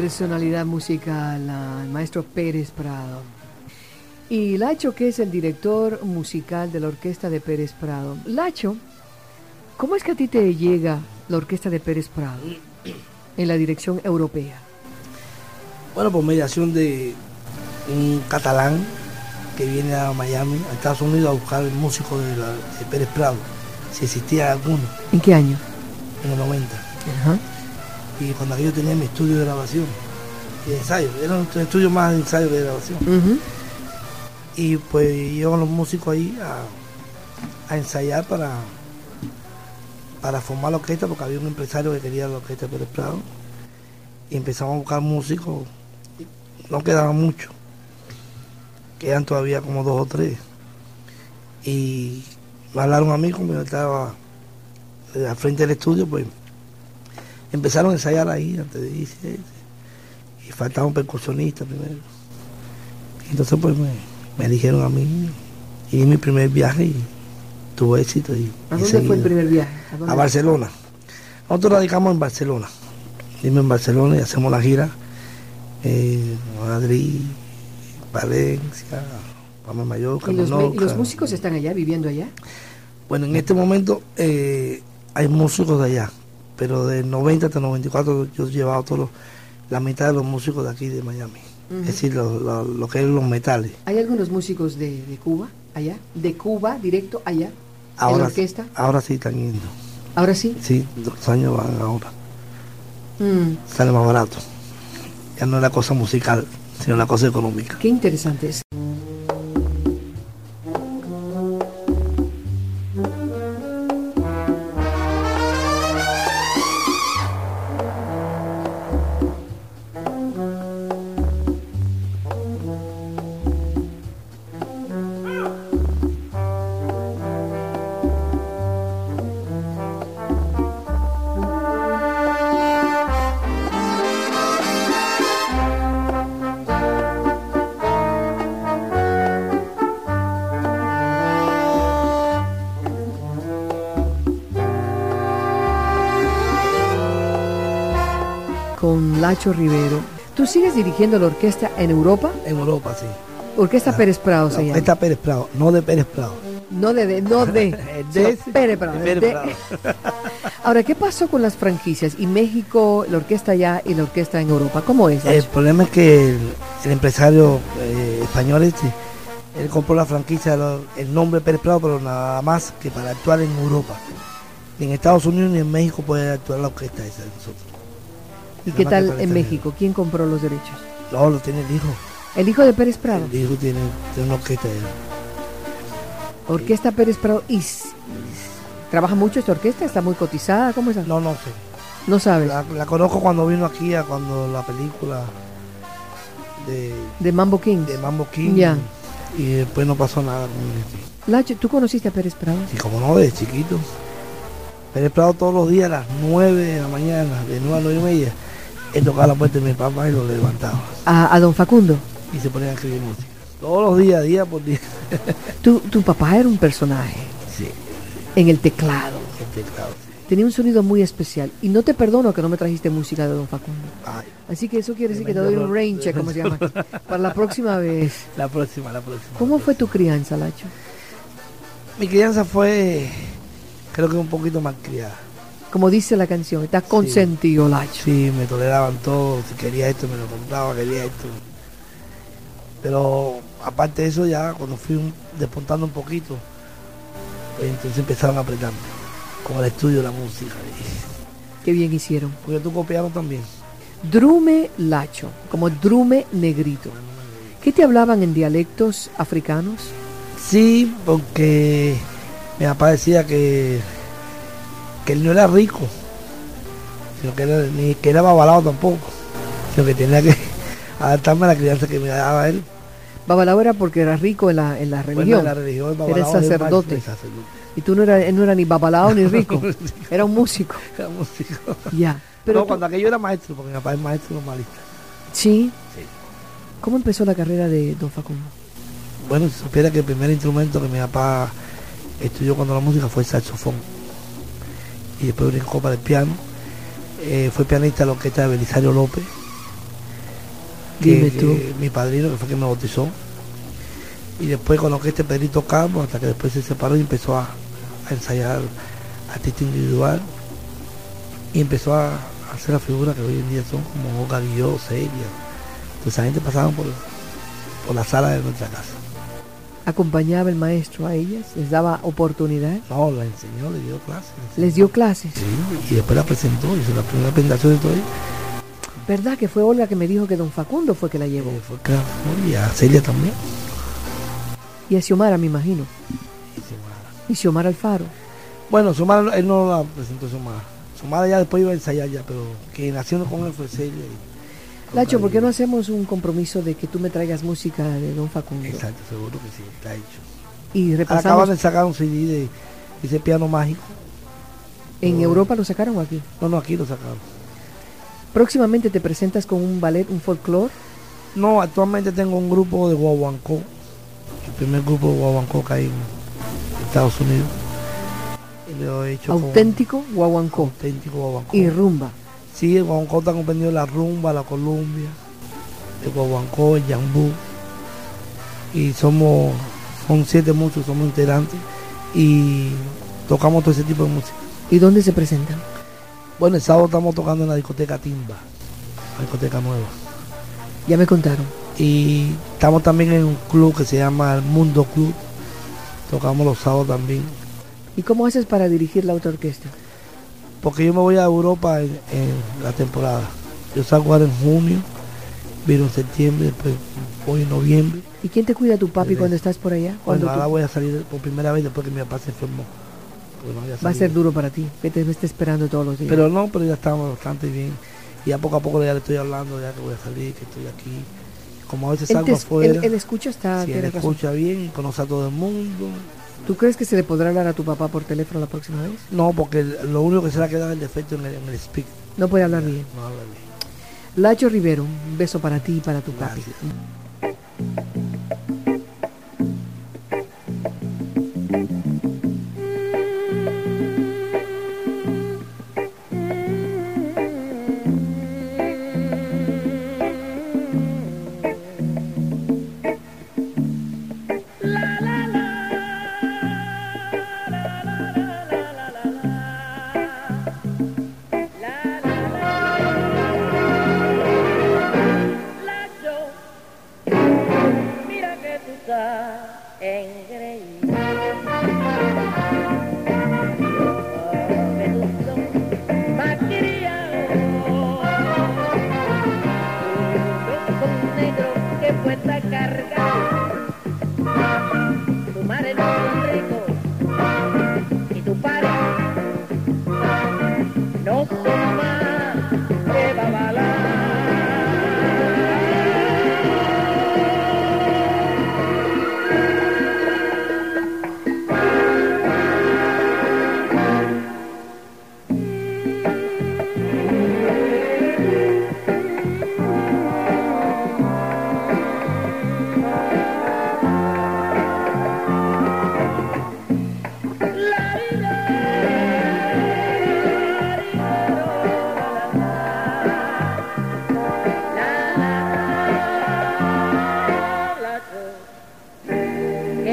Personalidad musical, el maestro Pérez Prado. Y Lacho, que es el director musical de la orquesta de Pérez Prado. Lacho, ¿cómo es que a ti te llega la orquesta de Pérez Prado en la dirección europea? Bueno, por mediación de un catalán que viene a Miami, a Estados Unidos, a buscar el músico de, la- de Pérez Prado, si existía alguno, ¿En qué año? en el 90. Ajá. Y cuando yo tenía mi estudio de grabación y de ensayo, era un estudio más de ensayo que de grabación. Y pues llevan los músicos ahí a, a ensayar para, para formar la orquesta, porque había un empresario que quería la orquesta Pérez Prado. Y empezamos a buscar músicos, no quedaban muchos, quedan todavía como dos o tres. Y me hablaron a mí, como yo estaba eh, al frente del estudio, pues empezaron a ensayar ahí antes de irse. Y faltaba un percusionista primero. Entonces pues me, me eligieron a mí y mi primer viaje y tuvo éxito. Y, ¿A y dónde fue el primer viaje? ¿A, Barcelona. Nosotros radicamos en Barcelona. Vivimos en Barcelona y hacemos la gira en Madrid, Valencia, Palma Mallorca, ¿Y los, y los músicos están allá, viviendo allá? Bueno, en este momento eh, hay músicos de allá, pero del 90 hasta el 94 yo he llevado todos los- la mitad de los músicos de aquí de Miami. Es decir, lo, lo- lo que es los metales. ¿Hay algunos músicos de, de Cuba allá? ¿De Cuba, directo allá? ¿En la Ahora, orquesta? ahora sí están yendo. ¿Ahora sí? Sí, dos años van ahora. Mm, Sale más barato. Ya no es la cosa musical, sino la cosa económica. qué interesante es. Con Lacho Rivero. ¿Tú sigues dirigiendo la orquesta en Europa? En Europa, sí. Orquesta Pérez Prado se La llama. orquesta Pérez Prado, no de Pérez Prado. No de, de- no de, De- Pérez Prado, de Pérez de- Prado. Ahora, ¿qué pasó con las franquicias? ¿Y México, la orquesta allá y la orquesta en Europa? ¿Cómo es? El problema es que el, el empresario eh, español este, él compró la franquicia, el nombre Pérez Prado, pero nada más que para actuar en Europa. Ni en Estados Unidos ni en México puede actuar la orquesta esa de nosotros. ¿Y qué tal en México? ¿Quién compró los derechos? No, lo tiene el hijo. El hijo de Pérez Prado. El hijo tiene, tiene una orquesta. allá. Orquesta Pérez Prado. ¿Y trabaja mucho esta orquesta? ¿Está muy cotizada? ¿Cómo es? No, no sé. No sabes. La, la conozco cuando vino aquí, a cuando la película de, De Mambo Kings. de Mambo King. Ya. Y después no pasó nada con él. Lacho, ¿tú conociste a Pérez Prado? Y como no, desde chiquito. Pérez Prado todos los días a las 9 de la mañana, de 9 a 9 y media, él tocaba la puerta de mi papá y lo levantaba. A, a don Facundo. Y se ponía a escribir música. Todos los días, día por día. Tu, tu papá era un personaje Sí, en el teclado. el teclado, sí. Tenía un sonido muy especial. Y no te perdono que no me trajiste música de don Facundo. Ay, Así que eso quiere decir que te doy un rain check, como se llama, para la próxima vez. la próxima, la próxima. ¿Cómo fue tu crianza, Lacho? Mi crianza fue, creo que un poquito más criada. Como dice la canción, estás consentido, Lacho. Sí, me toleraban todo, si quería esto me lo compraba, quería esto. Pero aparte de eso, ya cuando fui un- despuntando un poquito, pues entonces empezaron a apretarme con el estudio de la música. Qué bien hicieron. Porque tú copiaron también. Drume Lacho, como Drume Negrito. ¿Qué te hablaban en dialectos africanos? Sí, porque mi papá decía que, que él no era rico, sino que era, ni que era babalado tampoco, sino que tenía que adaptarme a la crianza que me daba él. Babalao era porque era rico en la, en la Bueno, religión. en la religión, el Era el sacerdote. Y tú no eras, él no era ni babalao ni rico. Era un músico. Era músico. Ya. Pero no, tú- cuando aquello era maestro, porque mi papá es maestro normalista. sí. Sí. ¿Cómo empezó la carrera de Don Facundo? Bueno, si supiera que el primer instrumento que mi papá estudió cuando la música fue el saxofón. Y después brincó para el piano. Eh, fue pianista de la orquesta de Belisario López. que- mi padrino, que fue quien me bautizó. Y después con la orquesta de Pedrito Campos, hasta que después se separó y empezó a, a ensayar artista individual. Y empezó a, hacer las figuras que hoy en día son como Olga Guilló, Celia. Entonces esa gente pasaba por, por la sala de nuestra casa. ¿Acompañaba el maestro a ellas? ¿Les daba oportunidad? No, la enseñó, le dio clases. ¿Les dio clases? Sí, y después la presentó, hizo la primera presentación de todo ahí. ¿Verdad que fue Olga que me dijo que Don Facundo fue que la llevó? Eh, fue claro, ¿no? y a Celia también. Y a Xiomara, me imagino. Y Xiomara. Y Xiomara Alfaro. Bueno, Xiomara, él no la presentó Xiomara. Xiomara ya después iba a ensayar ya, pero quien nació con él fue Celia. y- Lacho, ¿por qué no hacemos un compromiso de que tú me traigas música de Don Facundo? Exacto, seguro que sí, está hecho. Y Acaban repasamos. de sacar un CD de ese piano mágico. ¿En Europa lo sacaron o aquí? No, no, aquí lo sacaron. Próximamente te presentas con un ballet, un folclore. No, actualmente tengo un grupo de guaguancó. El primer grupo de guaguancó que hay en Estados Unidos. Y lo he hecho con- auténtico guaguancó auténtico guaguancó. y rumba. Sí, el guaguancó está comprendido la rumba, la columbia, el guaguancó, el yambú. Y somos, son siete muchos, somos integrantes. Y tocamos todo ese tipo de música. ¿Y dónde se presentan? Bueno, el sábado estamos tocando en la discoteca Timba, la discoteca nueva. Ya me contaron. Y estamos también en un club que se llama el Mundo Club. Tocamos los sábados también. ¿Y cómo haces para dirigir la otra orquesta? Porque yo me voy a Europa en, en la temporada. Yo salgo ahora en junio, vino en septiembre, después voy en noviembre. ¿Y quién te cuida tu papi Desde- cuando estás por allá? Cuando ahora tú- voy a salir por primera vez después que mi papá se enfermó. No Va a ser duro para ti, que te esté esperando todos los días. Pero no, pero ya estamos bastante bien. Y ya poco a poco ya le estoy hablando, ya que voy a salir, que estoy aquí. Como a veces salgo afuera, él- él escucha, está, si él escucha bien, conoce a todo el mundo. ¿Tú crees que se le podrá hablar a tu papá por teléfono la próxima vez? No, porque lo único que se le ha quedado es el defecto en el, en el speak. No puede hablar bien. No habla bien. Lacho Rivero, un beso para ti y para tu papi.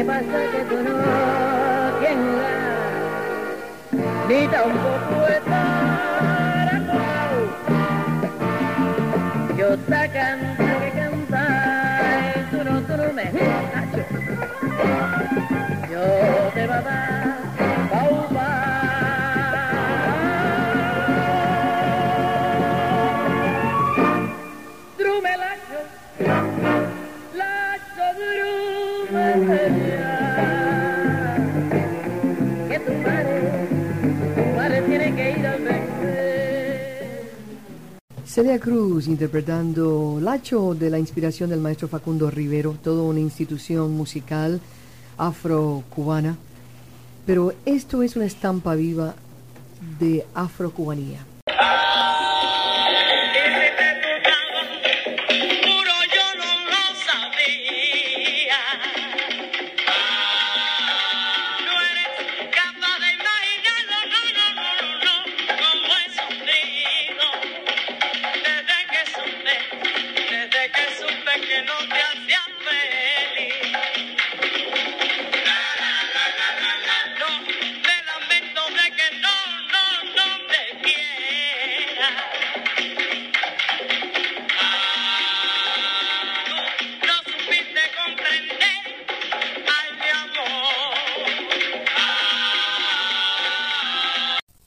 ¿Qué pasa que tú no tienes ni tampoco estar Celia Cruz interpretando Lacho de la inspiración del maestro Facundo Rivero, toda una institución musical afro-cubana. Pero esto es una estampa viva de afrocubanía.